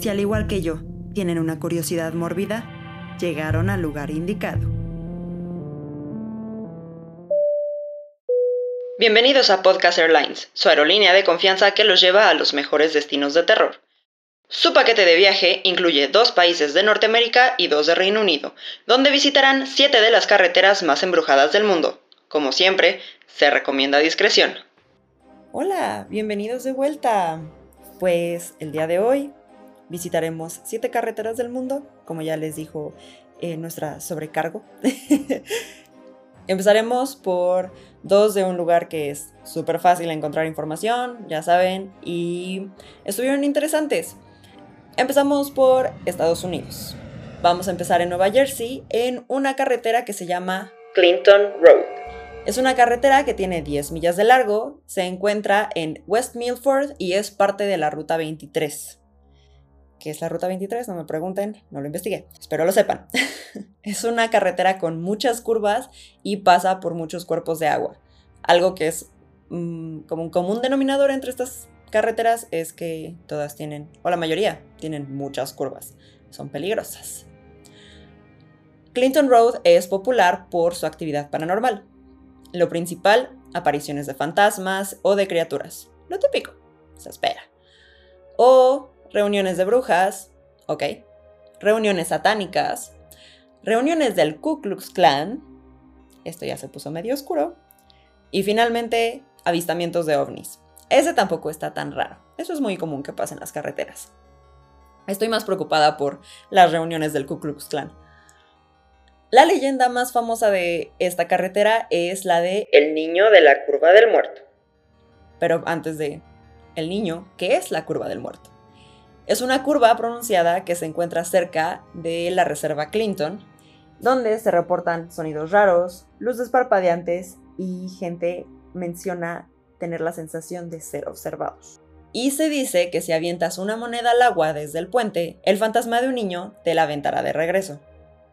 Si al igual que yo tienen una curiosidad mórbida, llegaron al lugar indicado. Bienvenidos a Podcast Airlines, su aerolínea de confianza que los lleva a los mejores destinos de terror. Su paquete de viaje incluye dos países de Norteamérica y dos de Reino Unido, donde visitarán siete de las carreteras más embrujadas del mundo. Como siempre, se recomienda discreción. Hola, bienvenidos de vuelta. Pues el día de hoy visitaremos siete carreteras del mundo, como ya les dijo eh, nuestra sobrecargo. Empezaremos por dos de un lugar que es súper fácil encontrar información, ya saben, y estuvieron interesantes. Empezamos por Estados Unidos. Vamos a empezar en Nueva Jersey, en una carretera que se llama Clinton Road. Es una carretera que tiene 10 millas de largo, se encuentra en West Milford y es parte de la Ruta 23. ¿Qué es la Ruta 23? No me pregunten, no lo investigué, espero lo sepan. es una carretera con muchas curvas y pasa por muchos cuerpos de agua. Algo que es mm, como un común denominador entre estas carreteras es que todas tienen, o la mayoría, tienen muchas curvas. Son peligrosas. Clinton Road es popular por su actividad paranormal. Lo principal, apariciones de fantasmas o de criaturas. Lo típico, se espera. O reuniones de brujas, ok. Reuniones satánicas. Reuniones del Ku Klux Klan. Esto ya se puso medio oscuro. Y finalmente, avistamientos de ovnis. Ese tampoco está tan raro. Eso es muy común que pase en las carreteras. Estoy más preocupada por las reuniones del Ku Klux Klan. La leyenda más famosa de esta carretera es la de El niño de la curva del muerto. Pero antes de el niño, ¿qué es la curva del muerto? Es una curva pronunciada que se encuentra cerca de la reserva Clinton, donde se reportan sonidos raros, luces parpadeantes y gente menciona tener la sensación de ser observados. Y se dice que si avientas una moneda al agua desde el puente, el fantasma de un niño te la aventará de regreso.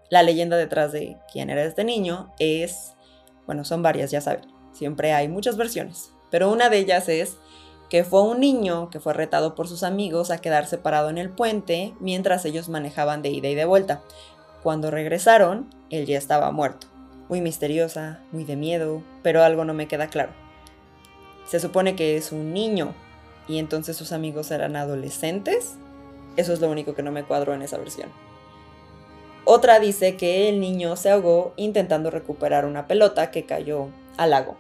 La leyenda detrás de quién era este niño es, bueno, son varias, ya saben, siempre hay muchas versiones, pero una de ellas es que fue un niño que fue retado por sus amigos a quedarse parado en el puente mientras ellos manejaban de ida y de vuelta. Cuando regresaron, él ya estaba muerto. Muy misteriosa, muy de miedo, pero algo no me queda claro. Se supone que es un niño y entonces sus amigos eran adolescentes. Eso es lo único que no me cuadró en esa versión. Otra dice que el niño se ahogó intentando recuperar una pelota que cayó al lago.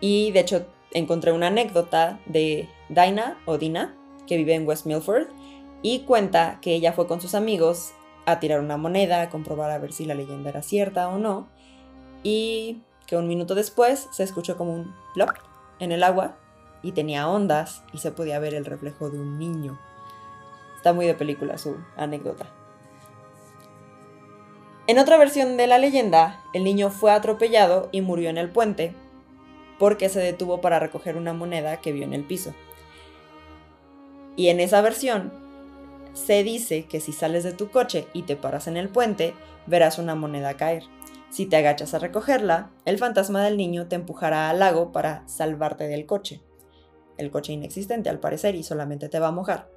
Y de hecho encontré una anécdota de Dinah o Dina, que vive en West Milford, y cuenta que ella fue con sus amigos a tirar una moneda, a comprobar a ver si la leyenda era cierta o no, y que un minuto después se escuchó como un plop en el agua y tenía ondas y se podía ver el reflejo de un niño. Está muy de película su anécdota. En otra versión de la leyenda, el niño fue atropellado y murió en el puente porque se detuvo para recoger una moneda que vio en el piso. Y en esa versión se dice que si sales de tu coche y te paras en el puente, verás una moneda caer. Si te agachas a recogerla, el fantasma del niño te empujará al lago para salvarte del coche. El coche inexistente al parecer y solamente te va a mojar.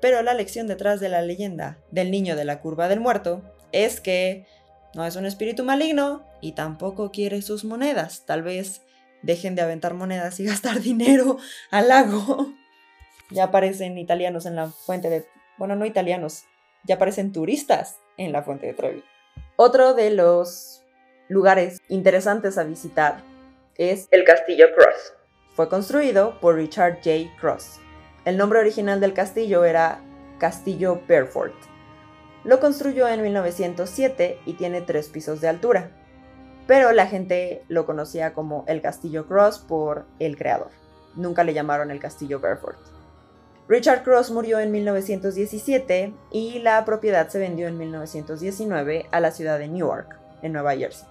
Pero la lección detrás de la leyenda del niño de la curva del muerto es que no es un espíritu maligno y tampoco quiere sus monedas. Tal vez dejen de aventar monedas y gastar dinero al lago. Ya aparecen italianos en la fuente de... Bueno, no italianos, ya aparecen turistas en la fuente de Trevi. Otro de los lugares interesantes a visitar es el Castillo Cross. Fue construido por Richard J. Cross. El nombre original del castillo era Castillo Beaufort lo construyó en 1907 y tiene tres pisos de altura, pero la gente lo conocía como el Castillo Cross por el creador. Nunca le llamaron el Castillo Beaufort. Richard Cross murió en 1917 y la propiedad se vendió en 1919 a la ciudad de Newark, en Nueva Jersey.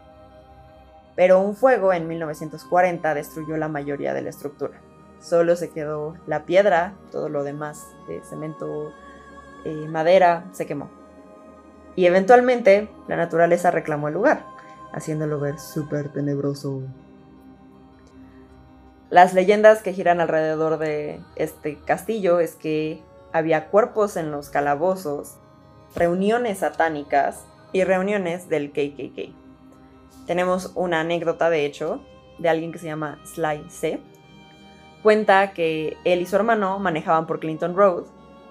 Pero un fuego en 1940 destruyó la mayoría de la estructura. Solo se quedó la piedra, todo lo demás de cemento, eh, madera, se quemó. Y eventualmente la naturaleza reclamó el lugar, haciéndolo ver súper tenebroso. Las leyendas que giran alrededor de este castillo es que había cuerpos en los calabozos, reuniones satánicas y reuniones del KKK. Tenemos una anécdota, de hecho, de alguien que se llama Sly C. Cuenta que él y su hermano manejaban por Clinton Road,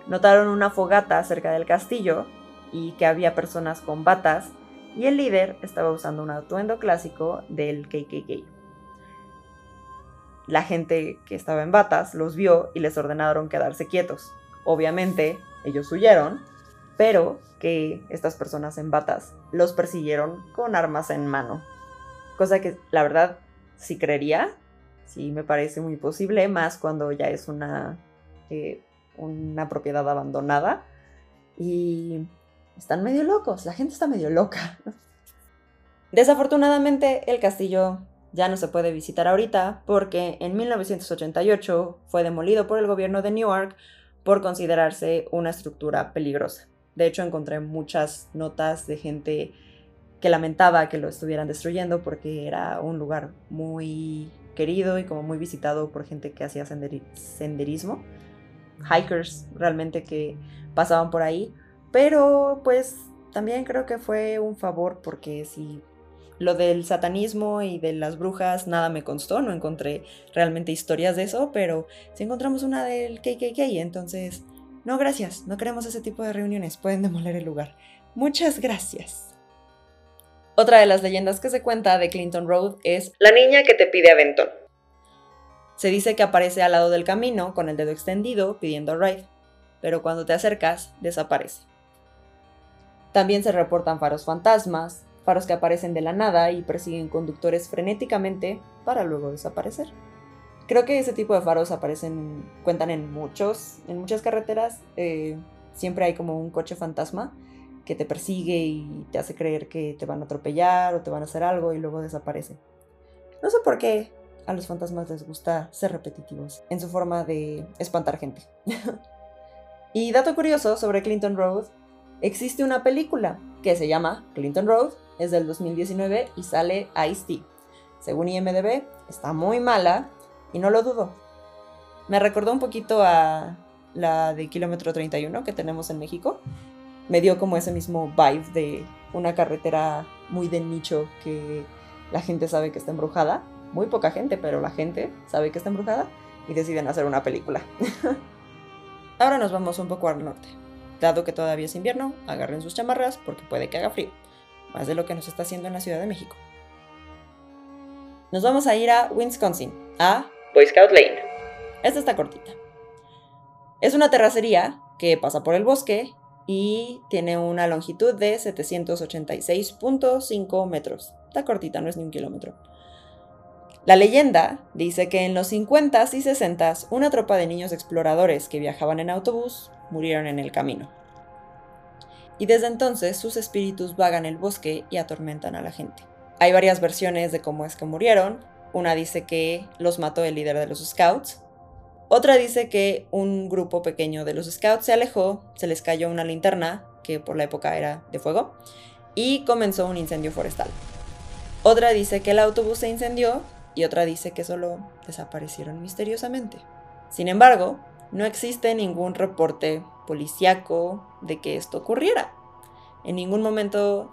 notaron una fogata cerca del castillo y que había personas con batas y el líder estaba usando un atuendo clásico del KKK. La gente que estaba en batas los vio y les ordenaron quedarse quietos. Obviamente, ellos huyeron, pero que estas personas en batas los persiguieron con armas en mano. Cosa que la verdad sí creería, sí me parece muy posible, más cuando ya es una, eh, una propiedad abandonada. Y están medio locos, la gente está medio loca. Desafortunadamente, el castillo ya no se puede visitar ahorita porque en 1988 fue demolido por el gobierno de Newark por considerarse una estructura peligrosa. De hecho, encontré muchas notas de gente que lamentaba que lo estuvieran destruyendo porque era un lugar muy querido y como muy visitado por gente que hacía senderismo, hikers realmente que pasaban por ahí, pero pues también creo que fue un favor porque si lo del satanismo y de las brujas nada me constó, no encontré realmente historias de eso, pero si encontramos una del KKK, entonces, no gracias, no queremos ese tipo de reuniones, pueden demoler el lugar. Muchas gracias. Otra de las leyendas que se cuenta de Clinton Road es La niña que te pide aventón. Se dice que aparece al lado del camino con el dedo extendido pidiendo ride, pero cuando te acercas desaparece. También se reportan faros fantasmas, faros que aparecen de la nada y persiguen conductores frenéticamente para luego desaparecer. Creo que ese tipo de faros aparecen, cuentan en muchos, en muchas carreteras. Eh, siempre hay como un coche fantasma que te persigue y te hace creer que te van a atropellar o te van a hacer algo y luego desaparece. No sé por qué a los fantasmas les gusta ser repetitivos en su forma de espantar gente. y dato curioso sobre Clinton Road Existe una película que se llama Clinton Road, es del 2019 y sale Ice-T. Según IMDB, está muy mala y no lo dudo. Me recordó un poquito a la de Kilómetro 31 que tenemos en México. Me dio como ese mismo vibe de una carretera muy de nicho que la gente sabe que está embrujada. Muy poca gente, pero la gente sabe que está embrujada y deciden hacer una película. Ahora nos vamos un poco al norte. Dado que todavía es invierno, agarren sus chamarras porque puede que haga frío, más de lo que nos está haciendo en la Ciudad de México. Nos vamos a ir a Wisconsin, a Boy Scout Lane. Esta está cortita. Es una terracería que pasa por el bosque y tiene una longitud de 786.5 metros. Está cortita, no es ni un kilómetro. La leyenda dice que en los 50s y 60s una tropa de niños exploradores que viajaban en autobús murieron en el camino. Y desde entonces sus espíritus vagan el bosque y atormentan a la gente. Hay varias versiones de cómo es que murieron. Una dice que los mató el líder de los scouts. Otra dice que un grupo pequeño de los scouts se alejó, se les cayó una linterna, que por la época era de fuego, y comenzó un incendio forestal. Otra dice que el autobús se incendió y otra dice que solo desaparecieron misteriosamente. Sin embargo, no existe ningún reporte policíaco de que esto ocurriera. En ningún momento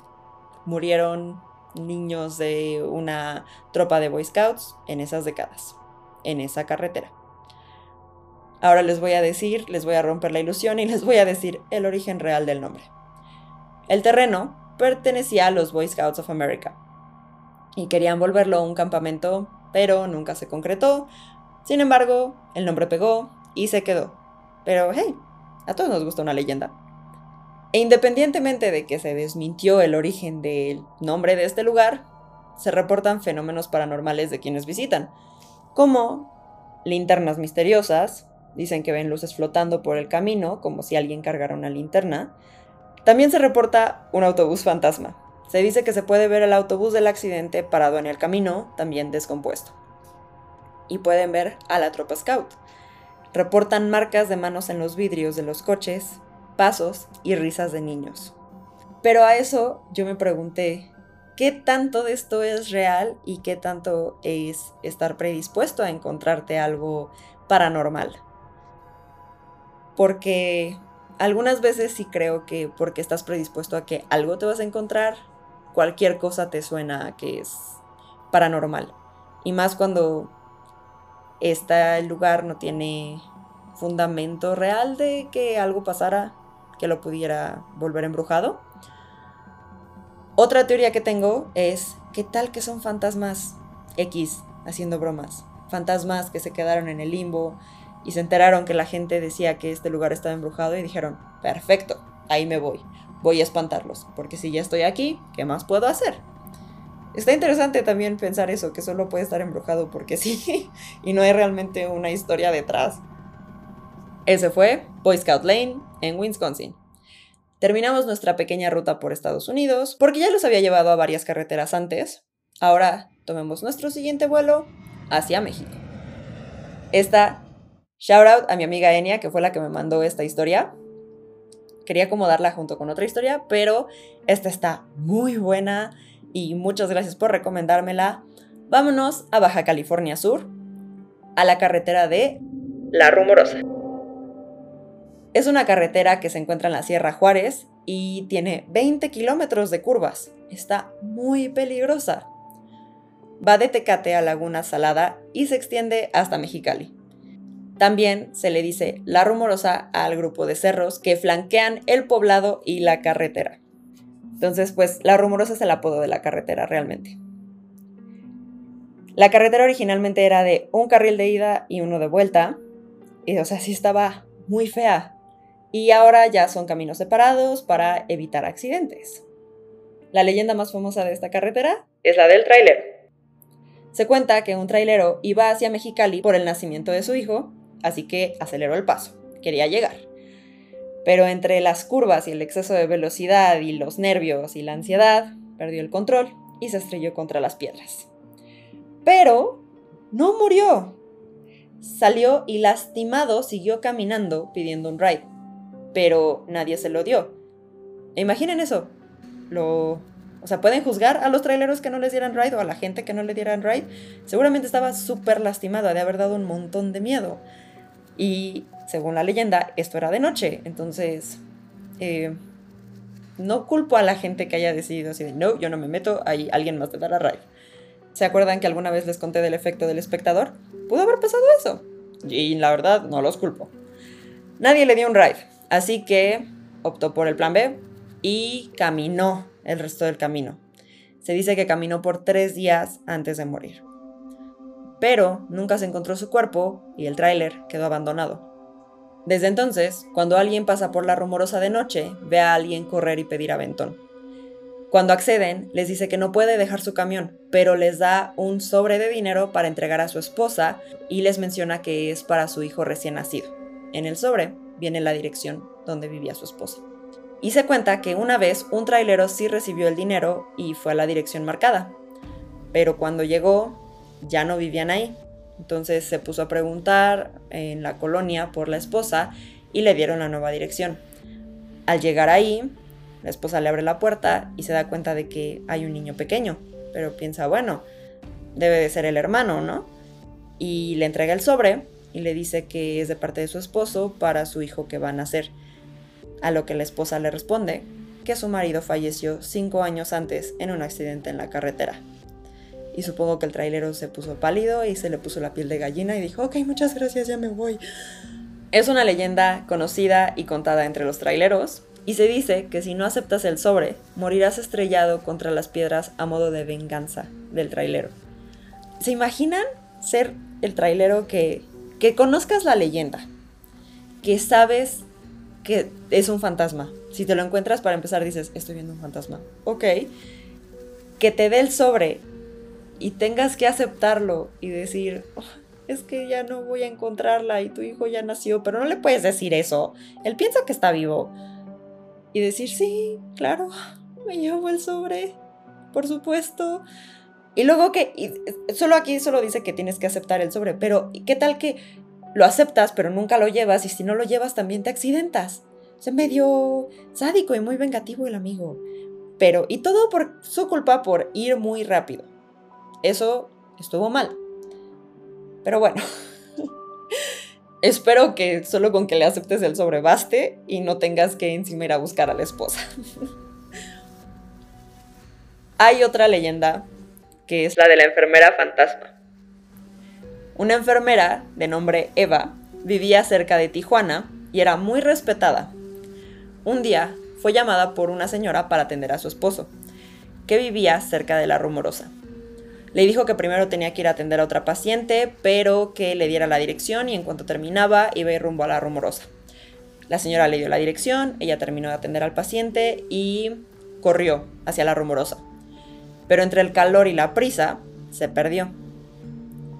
murieron niños de una tropa de Boy Scouts en esas décadas, en esa carretera. Ahora les voy a decir, les voy a romper la ilusión y les voy a decir el origen real del nombre. El terreno pertenecía a los Boy Scouts of America y querían volverlo un campamento, pero nunca se concretó. Sin embargo, el nombre pegó y se quedó. Pero hey, a todos nos gusta una leyenda. E independientemente de que se desmintió el origen del nombre de este lugar, se reportan fenómenos paranormales de quienes visitan, como linternas misteriosas, dicen que ven luces flotando por el camino, como si alguien cargara una linterna. También se reporta un autobús fantasma. Se dice que se puede ver el autobús del accidente parado en el camino, también descompuesto. Y pueden ver a la tropa scout, reportan marcas de manos en los vidrios de los coches, pasos y risas de niños. Pero a eso yo me pregunté, ¿qué tanto de esto es real y qué tanto es estar predispuesto a encontrarte algo paranormal? porque algunas veces sí creo que porque estás predispuesto a que algo te vas a encontrar, cualquier cosa te suena que es paranormal. Y más cuando este lugar no tiene fundamento real de que algo pasara que lo pudiera volver embrujado. Otra teoría que tengo es, ¿qué tal que son fantasmas X haciendo bromas? Fantasmas que se quedaron en el limbo y se enteraron que la gente decía que este lugar estaba embrujado y dijeron, perfecto, ahí me voy, voy a espantarlos, porque si ya estoy aquí, ¿qué más puedo hacer? Está interesante también pensar eso, que solo puede estar embrujado porque sí, y no hay realmente una historia detrás. Ese fue Boy Scout Lane en Wisconsin. Terminamos nuestra pequeña ruta por Estados Unidos, porque ya los había llevado a varias carreteras antes. Ahora tomemos nuestro siguiente vuelo hacia México. Esta, shout out a mi amiga Enia, que fue la que me mandó esta historia. Quería acomodarla junto con otra historia, pero esta está muy buena y muchas gracias por recomendármela. Vámonos a Baja California Sur, a la carretera de La Rumorosa. Es una carretera que se encuentra en la Sierra Juárez y tiene 20 kilómetros de curvas. Está muy peligrosa. Va de Tecate a Laguna Salada y se extiende hasta Mexicali. También se le dice La Rumorosa al grupo de cerros que flanquean el poblado y la carretera. Entonces, pues La Rumorosa es el apodo de la carretera realmente. La carretera originalmente era de un carril de ida y uno de vuelta. Y, o sea, sí estaba muy fea. Y ahora ya son caminos separados para evitar accidentes. La leyenda más famosa de esta carretera es la del trailero. Se cuenta que un trailero iba hacia Mexicali por el nacimiento de su hijo, así que aceleró el paso. Quería llegar. Pero entre las curvas y el exceso de velocidad y los nervios y la ansiedad, perdió el control y se estrelló contra las piedras. Pero no murió. Salió y lastimado siguió caminando pidiendo un ride, pero nadie se lo dio. imaginen eso. Lo, o sea, pueden juzgar a los traileros que no les dieran ride o a la gente que no le dieran ride. Seguramente estaba súper lastimado, de haber dado un montón de miedo. Y según la leyenda, esto era de noche. Entonces, eh, no culpo a la gente que haya decidido así de, no, yo no me meto, hay alguien más te dará ride. ¿Se acuerdan que alguna vez les conté del efecto del espectador? Pudo haber pasado eso. Y la verdad, no los culpo. Nadie le dio un ride, así que optó por el plan B y caminó el resto del camino. Se dice que caminó por tres días antes de morir pero nunca se encontró su cuerpo y el tráiler quedó abandonado. Desde entonces, cuando alguien pasa por la rumorosa de noche, ve a alguien correr y pedir aventón. Cuando acceden, les dice que no puede dejar su camión, pero les da un sobre de dinero para entregar a su esposa y les menciona que es para su hijo recién nacido. En el sobre viene la dirección donde vivía su esposa. Y se cuenta que una vez un trailero sí recibió el dinero y fue a la dirección marcada. Pero cuando llegó, ya no vivían ahí. Entonces se puso a preguntar en la colonia por la esposa y le dieron la nueva dirección. Al llegar ahí, la esposa le abre la puerta y se da cuenta de que hay un niño pequeño, pero piensa, bueno, debe de ser el hermano, ¿no? Y le entrega el sobre y le dice que es de parte de su esposo para su hijo que va a nacer. A lo que la esposa le responde que su marido falleció cinco años antes en un accidente en la carretera. Y supongo que el trailero se puso pálido y se le puso la piel de gallina y dijo, ok, muchas gracias, ya me voy. Es una leyenda conocida y contada entre los traileros, y se dice que si no aceptas el sobre, morirás estrellado contra las piedras a modo de venganza del trailero. ¿Se imaginan ser el trailero que, que conozcas la leyenda? Que sabes que es un fantasma. Si te lo encuentras para empezar dices, estoy viendo un fantasma. Ok. Que te dé el sobre y tengas que aceptarlo y decir, oh, es que ya no voy a encontrarla y tu hijo ya nació, pero no le puedes decir eso. Él piensa que está vivo. Y decir, sí, claro, me llevo el sobre, por supuesto. Y luego que, solo aquí solo dice que tienes que aceptar el sobre, pero ¿qué tal que lo aceptas pero nunca lo llevas y si no lo llevas también te accidentas? Se medio sádico y muy vengativo el amigo. Pero, y todo por su culpa por ir muy rápido. Eso estuvo mal. Pero bueno. Espero que solo con que le aceptes el sobrebaste y no tengas que encima ir a buscar a la esposa. Hay otra leyenda que es la de la enfermera fantasma. Una enfermera de nombre Eva vivía cerca de Tijuana y era muy respetada. Un día fue llamada por una señora para atender a su esposo, que vivía cerca de la rumorosa. Le dijo que primero tenía que ir a atender a otra paciente, pero que le diera la dirección y en cuanto terminaba iba a ir rumbo a la rumorosa. La señora le dio la dirección, ella terminó de atender al paciente y corrió hacia la rumorosa. Pero entre el calor y la prisa, se perdió.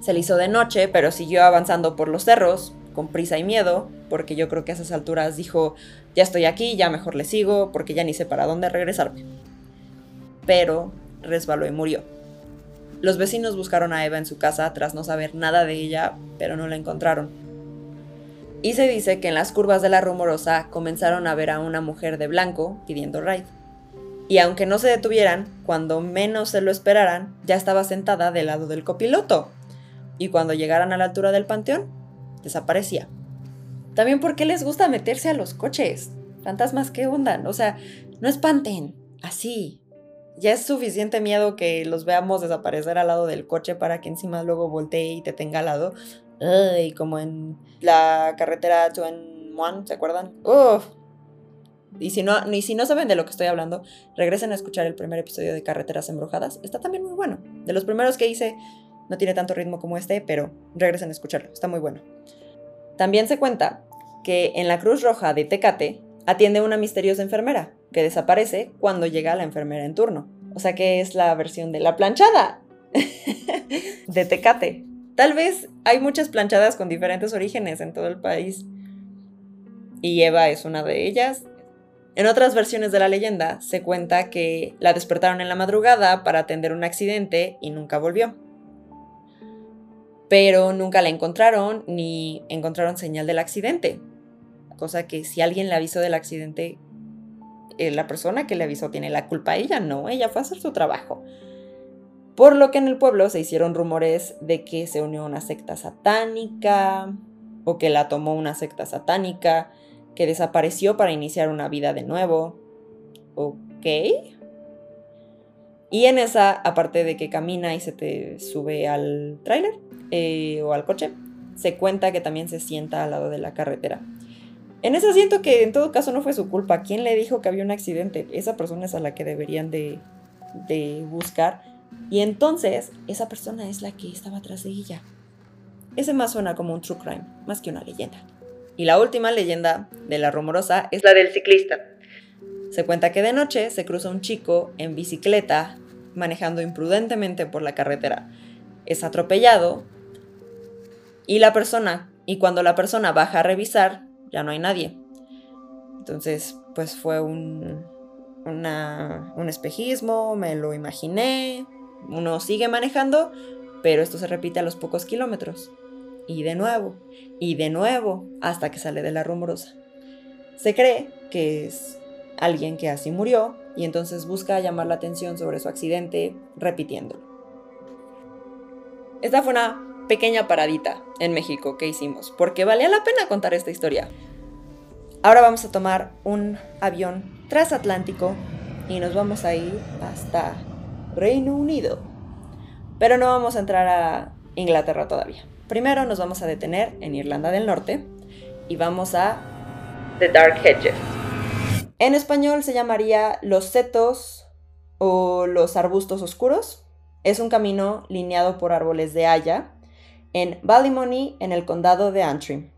Se le hizo de noche, pero siguió avanzando por los cerros, con prisa y miedo, porque yo creo que a esas alturas dijo, ya estoy aquí, ya mejor le sigo, porque ya ni sé para dónde regresarme. Pero resbaló y murió. Los vecinos buscaron a Eva en su casa tras no saber nada de ella, pero no la encontraron. Y se dice que en las curvas de la rumorosa comenzaron a ver a una mujer de blanco pidiendo ride. Y aunque no se detuvieran, cuando menos se lo esperaran, ya estaba sentada del lado del copiloto. Y cuando llegaran a la altura del panteón, desaparecía. También porque les gusta meterse a los coches. Fantasmas, ¿qué onda? O sea, no espanten. Así, ya es suficiente miedo que los veamos desaparecer al lado del coche para que encima luego voltee y te tenga al lado. Y como en la carretera One, ¿se acuerdan? Uf. Y si, no, y si no saben de lo que estoy hablando, regresen a escuchar el primer episodio de Carreteras Embrujadas. Está también muy bueno. De los primeros que hice, no tiene tanto ritmo como este, pero regresen a escucharlo. Está muy bueno. También se cuenta que en la Cruz Roja de Tecate atiende una misteriosa enfermera que desaparece cuando llega la enfermera en turno. O sea que es la versión de la planchada de Tecate. Tal vez hay muchas planchadas con diferentes orígenes en todo el país. Y Eva es una de ellas. En otras versiones de la leyenda se cuenta que la despertaron en la madrugada para atender un accidente y nunca volvió. Pero nunca la encontraron ni encontraron señal del accidente. Cosa que si alguien le avisó del accidente, eh, la persona que le avisó tiene la culpa, ella no, ella fue a hacer su trabajo. Por lo que en el pueblo se hicieron rumores de que se unió a una secta satánica o que la tomó una secta satánica, que desapareció para iniciar una vida de nuevo. ¿Ok? Y en esa, aparte de que camina y se te sube al tráiler eh, o al coche, se cuenta que también se sienta al lado de la carretera. En ese asiento que en todo caso no fue su culpa. ¿Quién le dijo que había un accidente? Esa persona es a la que deberían de, de buscar. Y entonces esa persona es la que estaba atrás de ella. Ese más suena como un true crime, más que una leyenda. Y la última leyenda de la rumorosa es la del ciclista. Se cuenta que de noche se cruza un chico en bicicleta manejando imprudentemente por la carretera. Es atropellado y la persona, y cuando la persona baja a revisar, ya no hay nadie. Entonces, pues fue un, un espejismo, me lo imaginé, uno sigue manejando, pero esto se repite a los pocos kilómetros. Y de nuevo, y de nuevo, hasta que sale de la rumorosa. Se cree que es alguien que así murió y entonces busca llamar la atención sobre su accidente repitiéndolo. Esta fue una pequeña paradita en México que hicimos, porque valía la pena contar esta historia. Ahora vamos a tomar un avión transatlántico y nos vamos a ir hasta Reino Unido. Pero no vamos a entrar a Inglaterra todavía. Primero nos vamos a detener en Irlanda del Norte y vamos a The Dark Hedges. En español se llamaría Los Setos o Los Arbustos Oscuros. Es un camino lineado por árboles de haya en Ballymoney, en el condado de Antrim.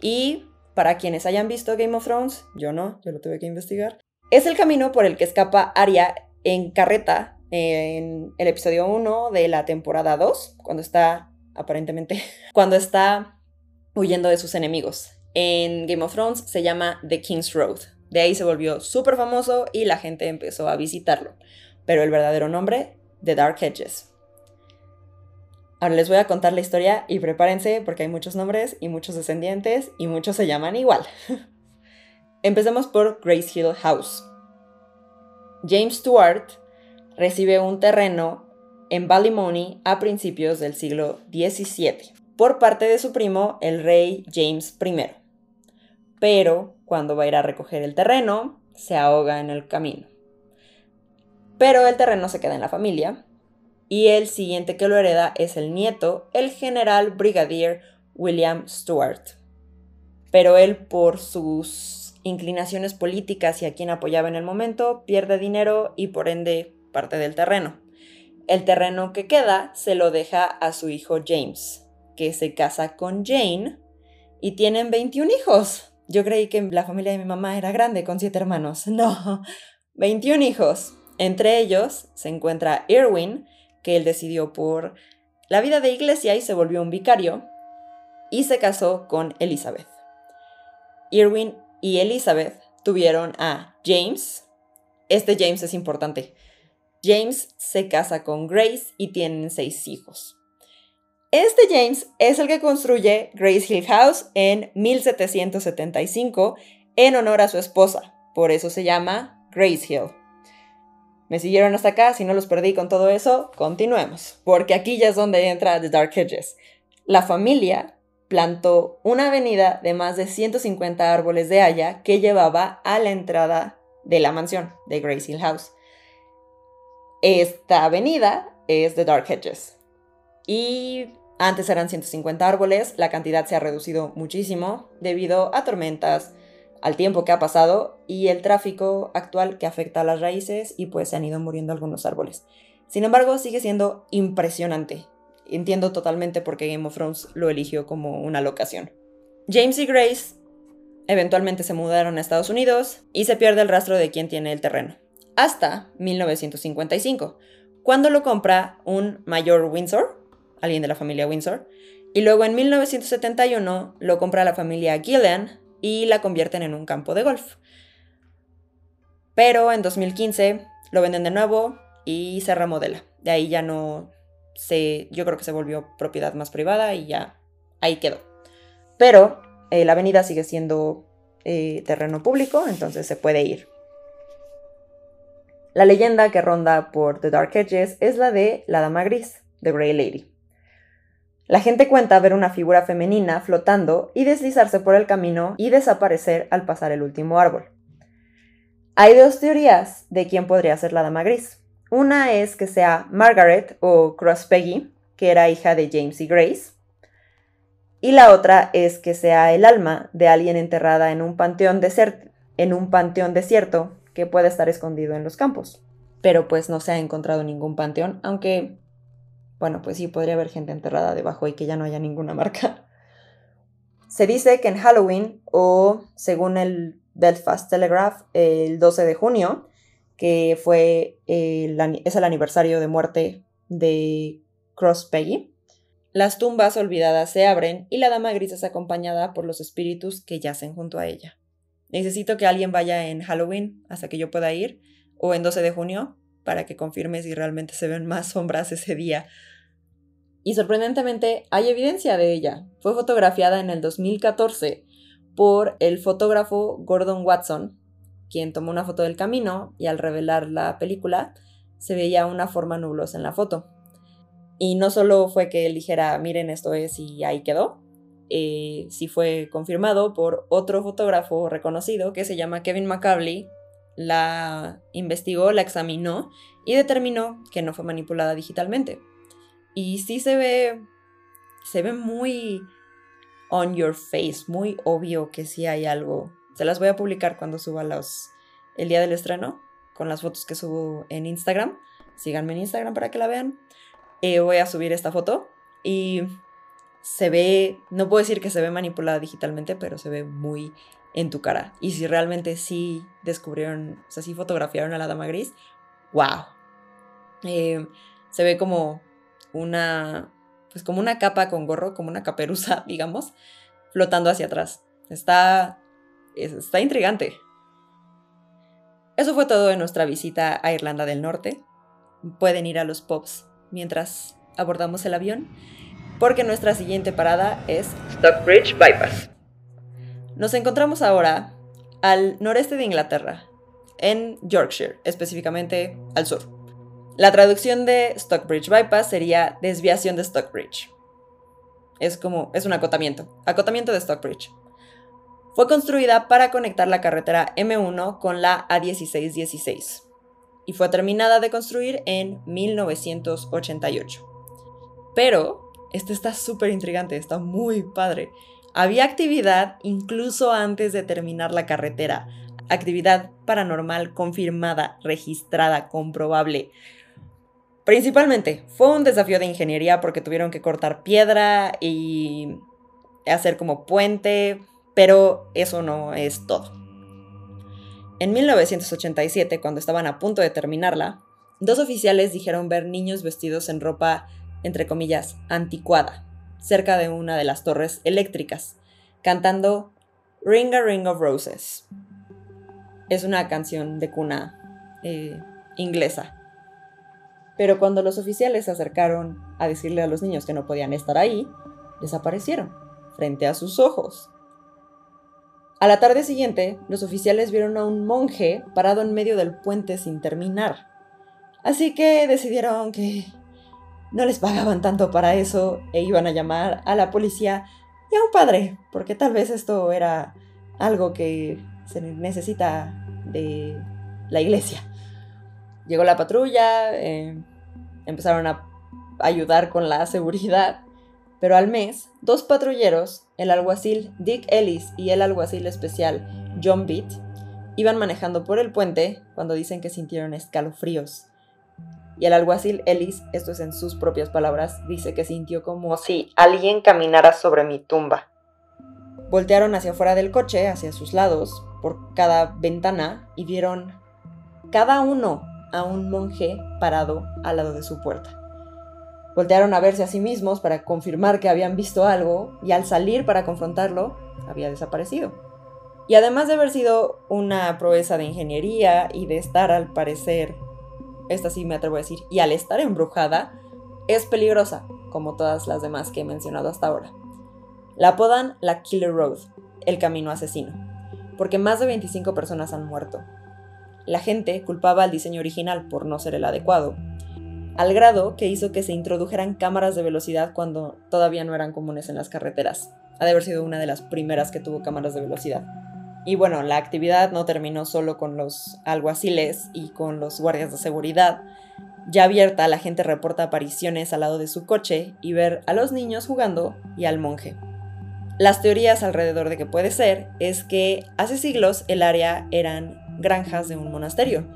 Y para quienes hayan visto Game of Thrones, yo no, yo lo tuve que investigar, es el camino por el que escapa Arya en carreta en el episodio 1 de la temporada 2, cuando está, aparentemente, cuando está huyendo de sus enemigos. En Game of Thrones se llama The King's Road. De ahí se volvió súper famoso y la gente empezó a visitarlo. Pero el verdadero nombre, The Dark Hedges. Ahora les voy a contar la historia y prepárense porque hay muchos nombres y muchos descendientes y muchos se llaman igual. Empecemos por Grace Hill House. James Stuart recibe un terreno en Ballymoney a principios del siglo XVII. por parte de su primo, el rey James I. Pero cuando va a ir a recoger el terreno, se ahoga en el camino. Pero el terreno se queda en la familia y el siguiente que lo hereda es el nieto, el general brigadier William Stuart. Pero él, por sus inclinaciones políticas y a quien apoyaba en el momento, pierde dinero y por ende parte del terreno. El terreno que queda se lo deja a su hijo James, que se casa con Jane y tienen 21 hijos. Yo creí que la familia de mi mamá era grande con siete hermanos. No, 21 hijos. Entre ellos se encuentra Irwin, que él decidió por la vida de iglesia y se volvió un vicario, y se casó con Elizabeth. Irwin y Elizabeth tuvieron a James. Este James es importante. James se casa con Grace y tienen seis hijos. Este James es el que construye Grace Hill House en 1775 en honor a su esposa. Por eso se llama Grace Hill. ¿Me siguieron hasta acá? Si no los perdí con todo eso, continuemos. Porque aquí ya es donde entra The Dark Hedges. La familia plantó una avenida de más de 150 árboles de haya que llevaba a la entrada de la mansión de Grace Hill House. Esta avenida es The Dark Hedges. Y antes eran 150 árboles, la cantidad se ha reducido muchísimo debido a tormentas, al tiempo que ha pasado y el tráfico actual que afecta a las raíces y pues se han ido muriendo algunos árboles. Sin embargo, sigue siendo impresionante. Entiendo totalmente por qué Game of Thrones lo eligió como una locación. James y Grace eventualmente se mudaron a Estados Unidos y se pierde el rastro de quién tiene el terreno. Hasta 1955, cuando lo compra un mayor Windsor, alguien de la familia Windsor, y luego en 1971 lo compra la familia Gillian y la convierten en un campo de golf. Pero en 2015 lo venden de nuevo y se remodela. De ahí ya no se, yo creo que se volvió propiedad más privada y ya ahí quedó. Pero eh, la avenida sigue siendo eh, terreno público, entonces se puede ir. La leyenda que ronda por The Dark Edges es la de la Dama Gris, The Grey Lady. La gente cuenta ver una figura femenina flotando y deslizarse por el camino y desaparecer al pasar el último árbol. Hay dos teorías de quién podría ser la dama gris. Una es que sea Margaret o Cross Peggy, que era hija de James y Grace. Y la otra es que sea el alma de alguien enterrada en un panteón, en un panteón desierto que puede estar escondido en los campos. Pero pues no se ha encontrado ningún panteón, aunque bueno, pues sí, podría haber gente enterrada debajo y que ya no haya ninguna marca. Se dice que en Halloween, o según el Belfast Telegraph, el 12 de junio, que fue el, es el aniversario de muerte de Cross Peggy, las tumbas olvidadas se abren y la dama gris es acompañada por los espíritus que yacen junto a ella. Necesito que alguien vaya en Halloween hasta que yo pueda ir, o en 12 de junio, para que confirme si realmente se ven más sombras ese día. Y sorprendentemente hay evidencia de ella. Fue fotografiada en el 2014 por el fotógrafo Gordon Watson, quien tomó una foto del camino y al revelar la película se veía una forma nublosa en la foto. Y no solo fue que él dijera, miren, esto es y ahí quedó, eh, sí fue confirmado por otro fotógrafo reconocido que se llama Kevin McCauley, la investigó, la examinó y determinó que no fue manipulada digitalmente. Y sí se ve, se ve muy on your face, muy obvio que sí hay algo. Se las voy a publicar cuando suba los, el día del estreno, con las fotos que subo en Instagram. Síganme en Instagram para que la vean. Eh, voy a subir esta foto y se ve, no puedo decir que se ve manipulada digitalmente, pero se ve muy en tu cara. Y si realmente sí descubrieron, o sea, sí fotografiaron a la dama gris, wow. Eh, se ve como una, pues como una capa con gorro, como una caperuza, digamos, flotando hacia atrás. Está, está intrigante. Eso fue todo en nuestra visita a Irlanda del Norte. Pueden ir a los pubs mientras abordamos el avión, porque nuestra siguiente parada es Stockbridge Bypass. Nos encontramos ahora al noreste de Inglaterra, en Yorkshire, específicamente al sur. La traducción de Stockbridge Bypass sería desviación de Stockbridge. es como, es un acotamiento, acotamiento de Stockbridge. Fue construida para conectar la carretera M1 con la A1616 y fue terminada de construir en 1988. Pero, esto está súper intrigante, está muy padre. Había actividad incluso antes de terminar la carretera. Actividad paranormal confirmada, registrada, comprobable. Principalmente fue un desafío de ingeniería porque tuvieron que cortar piedra y hacer como puente, pero eso no es todo. En 1987, cuando estaban a punto de terminarla, dos oficiales dijeron ver niños vestidos en ropa, entre comillas, anticuada, cerca de una de las torres eléctricas, cantando Ring a Ring of Roses. Es una canción de cuna eh, inglesa. Pero cuando los oficiales se acercaron a decirle a los niños que no podían estar ahí, desaparecieron, frente a sus ojos. A la tarde siguiente, los oficiales vieron a un monje parado en medio del puente sin terminar. Así que decidieron que no les pagaban tanto para eso e iban a llamar a la policía y a un padre, porque tal vez esto era algo que se necesita de la iglesia. Llegó la patrulla, eh, empezaron a ayudar con la seguridad pero al mes, dos patrulleros, el alguacil Dick Ellis y el alguacil especial John Beat, iban manejando por el puente cuando dicen que sintieron escalofríos. Y el alguacil Ellis, esto es en sus propias palabras, dice que sintió como si alguien caminara sobre mi tumba. Voltearon hacia afuera del coche, hacia sus lados, por cada ventana, y vieron cada uno a un monje parado al lado de su puerta. Voltearon a verse a sí mismos para confirmar que habían visto algo y al salir para confrontarlo, había desaparecido. Y además de haber sido una proeza de ingeniería y de estar al parecer, esta sí me atrevo a decir, y al estar embrujada, es peligrosa, como todas las demás que he mencionado hasta ahora. La apodan la Killer Road, el camino asesino, porque más de 25 personas han muerto. La gente culpaba al diseño original por no ser el adecuado, al grado que hizo que se introdujeran cámaras de velocidad cuando todavía no eran comunes en las carreteras. Ha de haber sido una de las primeras que tuvo cámaras de velocidad. Y bueno, la actividad no terminó solo con los alguaciles y con los guardias de seguridad. Ya abierta, la gente reporta apariciones al lado de su coche y ver a los niños jugando y al monje. Las teorías alrededor de que puede ser es que hace siglos el área eran granjas de un monasterio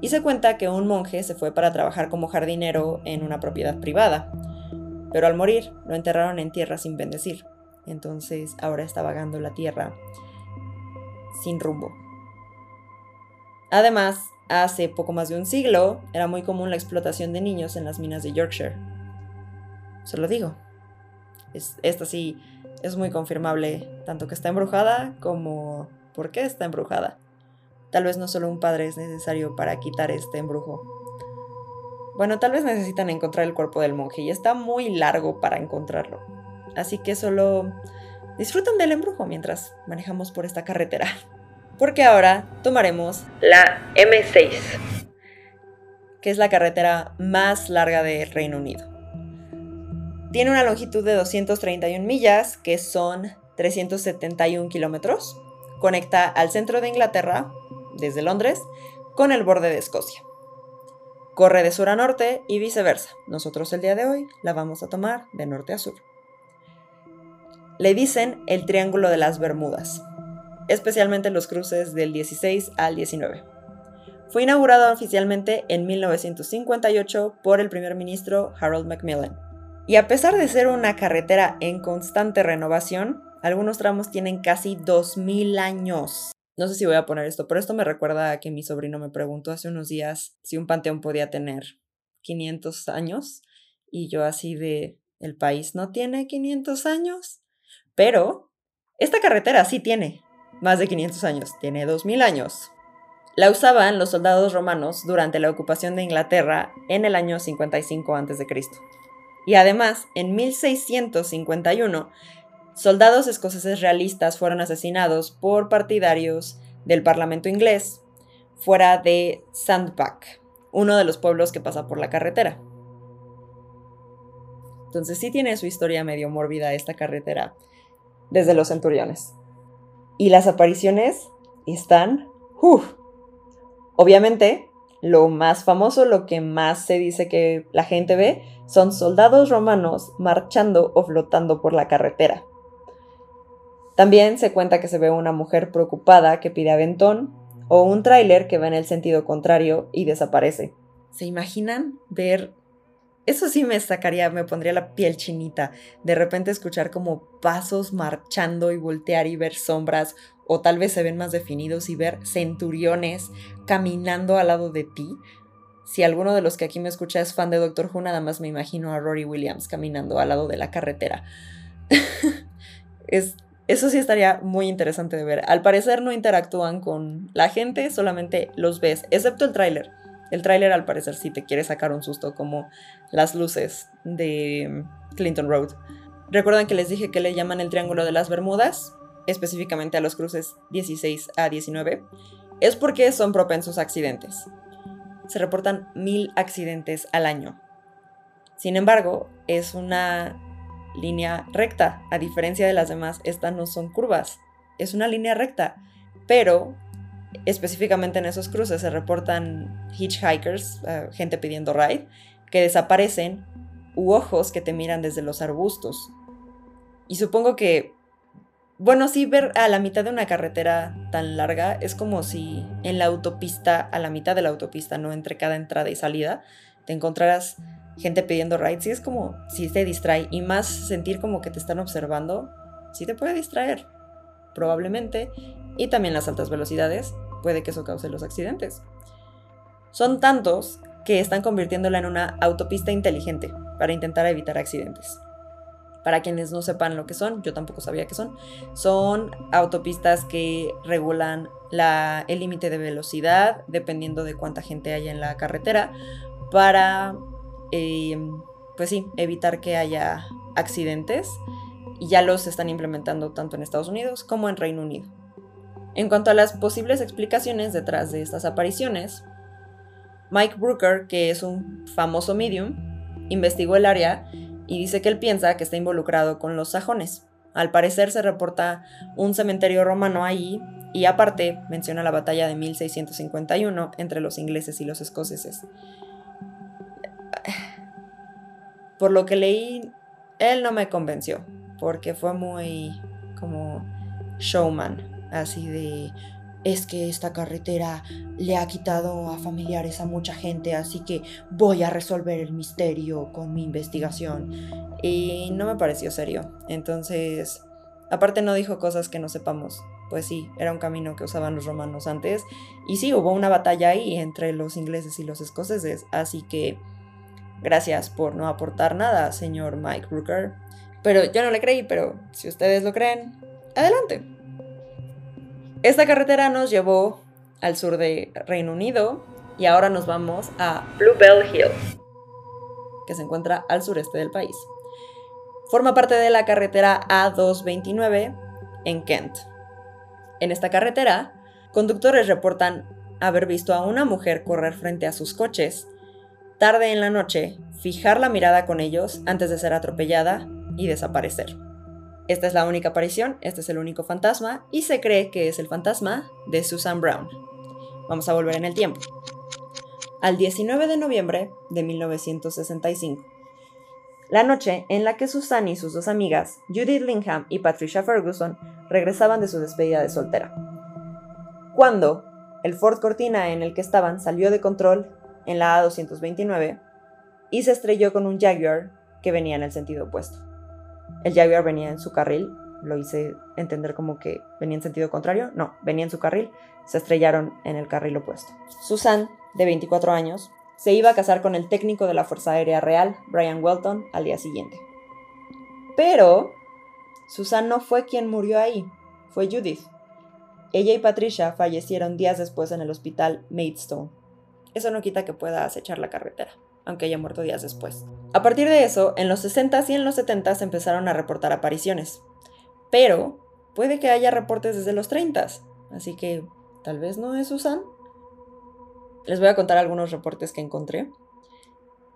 y se cuenta que un monje se fue para trabajar como jardinero en una propiedad privada, pero al morir lo enterraron en tierra sin bendecir, entonces ahora está vagando la tierra sin rumbo. Además, hace poco más de un siglo era muy común la explotación de niños en las minas de Yorkshire. Se lo digo. esta sí es muy confirmable, tanto que está embrujada como por qué está embrujada. Tal vez no solo un padre es necesario para quitar este embrujo. Bueno, tal vez necesitan encontrar el cuerpo del monje y está muy largo para encontrarlo. Así que solo disfruten del embrujo mientras manejamos por esta carretera. Porque ahora tomaremos la M6, que es la carretera más larga del Reino Unido. Tiene una longitud de 231 millas, que son 371 kilómetros. Conecta al centro de Inglaterra desde Londres, con el borde de Escocia. Corre de sur a norte y viceversa. Nosotros el día de hoy la vamos a tomar de norte a sur. Le dicen el Triángulo de las Bermudas, especialmente los cruces del 16 al 19. Fue inaugurado oficialmente en 1958 por el primer ministro Harold Macmillan. Y a pesar de ser una carretera en constante renovación, algunos tramos tienen casi 2.000 años. No sé si voy a poner esto, pero esto me recuerda a que mi sobrino me preguntó hace unos días si un panteón podía tener 500 años y yo así de, el país no tiene 500 años, pero esta carretera sí tiene más de 500 años, tiene 2000 años. La usaban los soldados romanos durante la ocupación de Inglaterra en el año 55 a.C. Y además, en 1651 soldados escoceses realistas fueron asesinados por partidarios del Parlamento inglés fuera de Sandbach, uno de los pueblos que pasa por la carretera. Entonces sí tiene su historia medio mórbida esta carretera desde los centuriones. Y las apariciones están... ¡Uf! Obviamente, lo más famoso, lo que más se dice que la gente ve, son soldados romanos marchando o flotando por la carretera. También se cuenta que se ve una mujer preocupada que pide aventón o un tráiler que va en el sentido contrario y desaparece. ¿Se imaginan ver? Eso sí me sacaría, me pondría la piel chinita. De repente escuchar como pasos marchando y voltear y ver sombras o tal vez se ven más definidos y ver centuriones caminando al lado de ti. Si alguno de los que aquí me escucha es fan de Doctor Who, nada más me imagino a Rory Williams caminando al lado de la carretera. es, eso sí estaría muy interesante de ver. Al parecer no interactúan con la gente, solamente los ves, excepto el tráiler. El tráiler al parecer sí te quiere sacar un susto como las luces de Clinton Road. Recuerdan que les dije que le llaman el Triángulo de las Bermudas, específicamente a los cruces 16 a 19, es porque son propensos a accidentes. Se reportan mil accidentes al año. Sin embargo, es una línea recta. A diferencia de las demás, estas no son curvas. Es una línea recta. Pero específicamente en esos cruces se reportan hitchhikers, eh, gente pidiendo ride, que desaparecen u ojos que te miran desde los arbustos. Y supongo que, bueno, sí, ver a la mitad de una carretera tan larga es como si en la autopista, a la mitad de la autopista, no entre cada entrada y salida, te encontraras gente pidiendo rides, sí es como si te distrae y más sentir como que te están observando, sí te puede distraer, probablemente, y también las altas velocidades, puede que eso cause los accidentes. Son tantos que están convirtiéndola en una autopista inteligente para intentar evitar accidentes. Para quienes no sepan lo que son, yo tampoco sabía qué son, son autopistas que regulan el límite de velocidad dependiendo de cuánta gente haya en la carretera para Em, pues sí, evitar que haya accidentes y ya los están implementando tanto en Estados Unidos como en Reino Unido. En cuanto a las posibles explicaciones detrás de estas apariciones, Mike Brooker, que es un famoso medium, investigó el área y dice que él piensa que está involucrado con los sajones. Al parecer se reporta un cementerio romano ahí y aparte menciona la batalla de 1651 entre los ingleses y los escoceses por lo que leí, él no me convenció, porque fue muy como showman, así de, es que esta carretera le ha quitado a familiares a mucha gente, así que voy a resolver el misterio con mi investigación. Y no me pareció serio. Entonces, aparte no dijo cosas que no sepamos. Pues sí, era un camino que usaban los romanos antes. Y sí, hubo una batalla ahí entre los ingleses y los escoceses. Así que Gracias por no aportar nada, señor Mike Brooker. Pero yo no le creí, pero si ustedes lo creen, adelante. Esta carretera nos llevó al sur de Reino Unido y ahora nos vamos a Bluebell Hill, que se encuentra al sureste del país. Forma parte de la carretera A229 en Kent. En esta carretera, conductores reportan haber visto a una mujer correr frente a sus coches tarde en la noche, fijar la mirada con ellos antes de ser atropellada y desaparecer. Esta es la única aparición, este es el único fantasma y se cree que es el fantasma de Susan Brown. Vamos a volver en el tiempo. Al 19 de noviembre de 1965. La noche en la que Susan y sus dos amigas, Judith Lingham y Patricia Ferguson, regresaban de su despedida de soltera. Cuando el Ford Cortina en el que estaban salió de control en la A229 y se estrelló con un Jaguar que venía en el sentido opuesto. El Jaguar venía en su carril, lo hice entender como que venía en sentido contrario, no, venía en su carril, se estrellaron en el carril opuesto. Susan, de 24 años, se iba a casar con el técnico de la Fuerza Aérea Real, Brian Welton, al día siguiente. Pero Susan no fue quien murió ahí, fue Judith. Ella y Patricia fallecieron días después en el hospital Maidstone. Eso no quita que pueda acechar la carretera, aunque haya muerto días después. A partir de eso, en los 60s y en los 70s empezaron a reportar apariciones. Pero puede que haya reportes desde los 30s, así que tal vez no es Susan. Les voy a contar algunos reportes que encontré.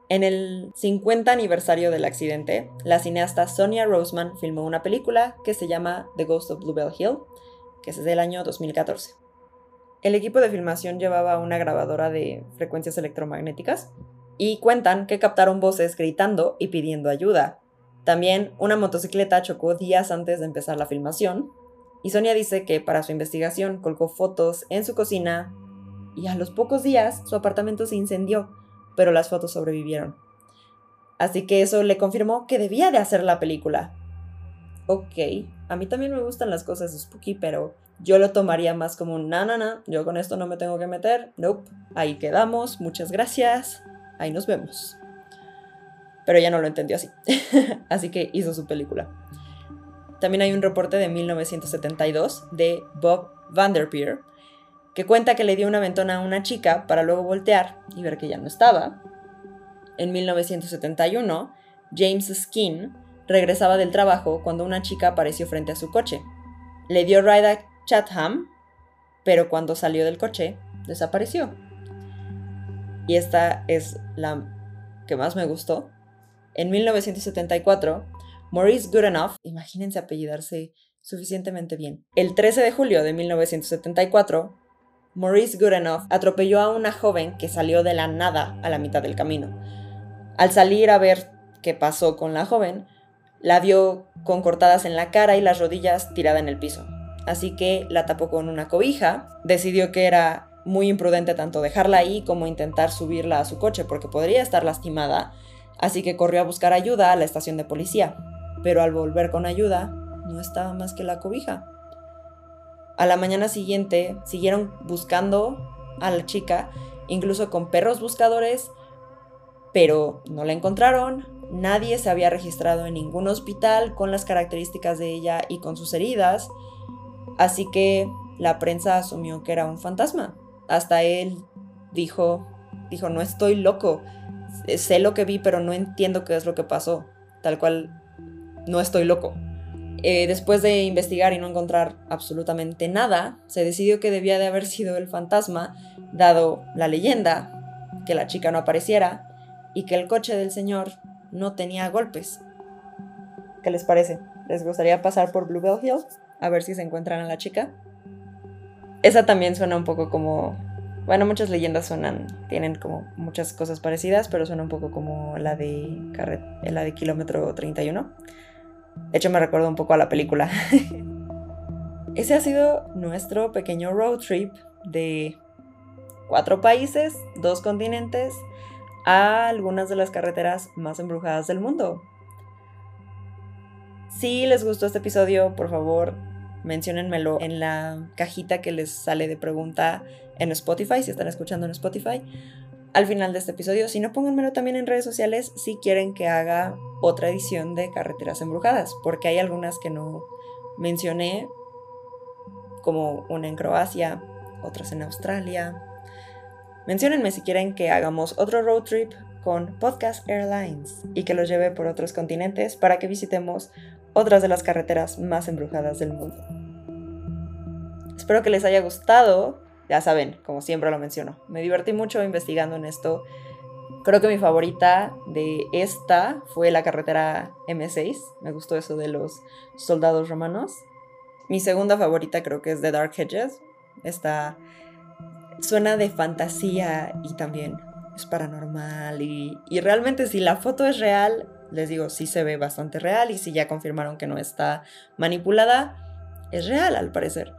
En el 50 aniversario del accidente, la cineasta Sonia Roseman filmó una película que se llama The Ghost of Bluebell Hill, que es del año 2014. El equipo de filmación llevaba una grabadora de frecuencias electromagnéticas y cuentan que captaron voces gritando y pidiendo ayuda. También una motocicleta chocó días antes de empezar la filmación y Sonia dice que para su investigación colgó fotos en su cocina y a los pocos días su apartamento se incendió pero las fotos sobrevivieron. Así que eso le confirmó que debía de hacer la película. Ok, a mí también me gustan las cosas spooky, pero yo lo tomaría más como un na, na, na, yo con esto no me tengo que meter. Nope, ahí quedamos, muchas gracias, ahí nos vemos. Pero ella no lo entendió así, así que hizo su película. También hay un reporte de 1972 de Bob Vanderpeer, que cuenta que le dio una ventona a una chica para luego voltear y ver que ya no estaba. En 1971, James Skin regresaba del trabajo cuando una chica apareció frente a su coche. Le dio ride a Chatham, pero cuando salió del coche, desapareció. Y esta es la que más me gustó. En 1974, Maurice Goodenough, imagínense apellidarse suficientemente bien. El 13 de julio de 1974, Maurice Goodenough atropelló a una joven que salió de la nada a la mitad del camino. Al salir a ver qué pasó con la joven, la vio con cortadas en la cara y las rodillas tirada en el piso. Así que la tapó con una cobija, decidió que era muy imprudente tanto dejarla ahí como intentar subirla a su coche porque podría estar lastimada, así que corrió a buscar ayuda a la estación de policía. Pero al volver con ayuda, no estaba más que la cobija. A la mañana siguiente siguieron buscando a la chica, incluso con perros buscadores, pero no la encontraron. Nadie se había registrado en ningún hospital con las características de ella y con sus heridas, así que la prensa asumió que era un fantasma. Hasta él dijo, dijo, no estoy loco, sé lo que vi, pero no entiendo qué es lo que pasó. Tal cual, no estoy loco. Eh, después de investigar y no encontrar absolutamente nada, se decidió que debía de haber sido el fantasma, dado la leyenda, que la chica no apareciera y que el coche del señor no tenía golpes. ¿Qué les parece? ¿Les gustaría pasar por Bluebell Hill a ver si se encuentran a la chica? Esa también suena un poco como... Bueno, muchas leyendas suenan, tienen como muchas cosas parecidas, pero suena un poco como la de, la de Kilómetro 31 de hecho, me recuerda un poco a la película. Ese ha sido nuestro pequeño road trip de cuatro países, dos continentes, a algunas de las carreteras más embrujadas del mundo. Si les gustó este episodio, por favor, menciónenmelo en la cajita que les sale de pregunta en Spotify, si están escuchando en Spotify, al final de este episodio. Si no, pónganmelo también en redes sociales si quieren que haga otra edición de Carreteras Embrujadas, porque hay algunas que no mencioné, como una en Croacia, otras en Australia. Menciónenme si quieren que hagamos otro road trip con Podcast Airlines y que los lleve por otros continentes para que visitemos otras de las carreteras más embrujadas del mundo. Espero que les haya gustado ya saben, como siempre lo menciono, me divertí mucho investigando en esto. Creo que mi favorita de esta fue la carretera M6. Me gustó eso de los soldados romanos. Mi segunda favorita creo que es The Dark Hedges. Esta suena de fantasía y también es paranormal. Y, y realmente si la foto es real, les digo, sí se ve bastante real. Y si ya confirmaron que no está manipulada, es real al parecer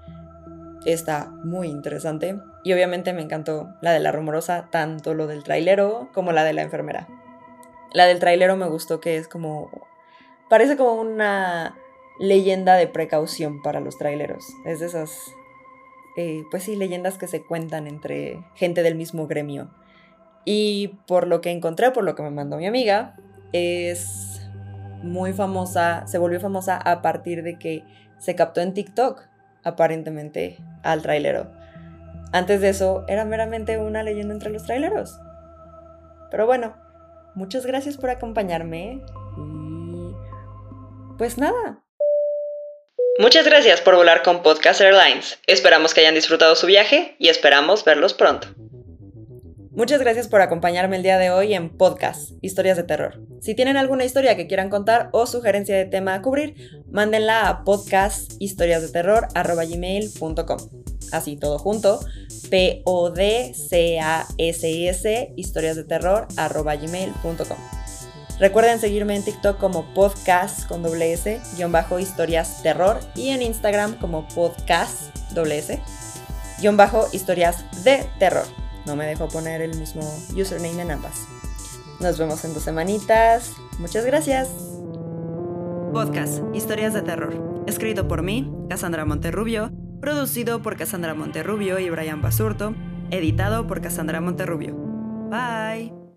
está muy interesante. Y obviamente me encantó la de la rumorosa, tanto lo del trailero como la de la enfermera. La del trailero me gustó que es como... Parece como una leyenda de precaución para los traileros. Es de esas, eh, pues sí, leyendas que se cuentan entre gente del mismo gremio. Y por lo que encontré, por lo que me mandó mi amiga, es muy famosa, se volvió famosa a partir de que se captó en TikTok aparentemente al trailero. Antes de eso era meramente una leyenda entre los traileros. Pero bueno, muchas gracias por acompañarme y pues nada. Muchas gracias por volar con Podcast Airlines. Esperamos que hayan disfrutado su viaje y esperamos verlos pronto. Muchas gracias por acompañarme el día de hoy en podcast Historias de Terror. Si tienen alguna historia que quieran contar o sugerencia de tema a cubrir, mándenla a podcasthistoriasdeterror.gmail.com Así todo junto, P-O-D-C-A-S-S historiasdeterror.gmail.com Recuerden seguirme en TikTok como podcast con doble S, guion bajo historias terror y en Instagram como podcast doble S, guion bajo historias de terror. No me dejo poner el mismo username en ambas. Nos vemos en dos semanitas. Muchas gracias. Podcast Historias de Terror. Escrito por mí, Cassandra Monterrubio. Producido por Cassandra Monterrubio y Brian Basurto. Editado por Cassandra Monterrubio. Bye.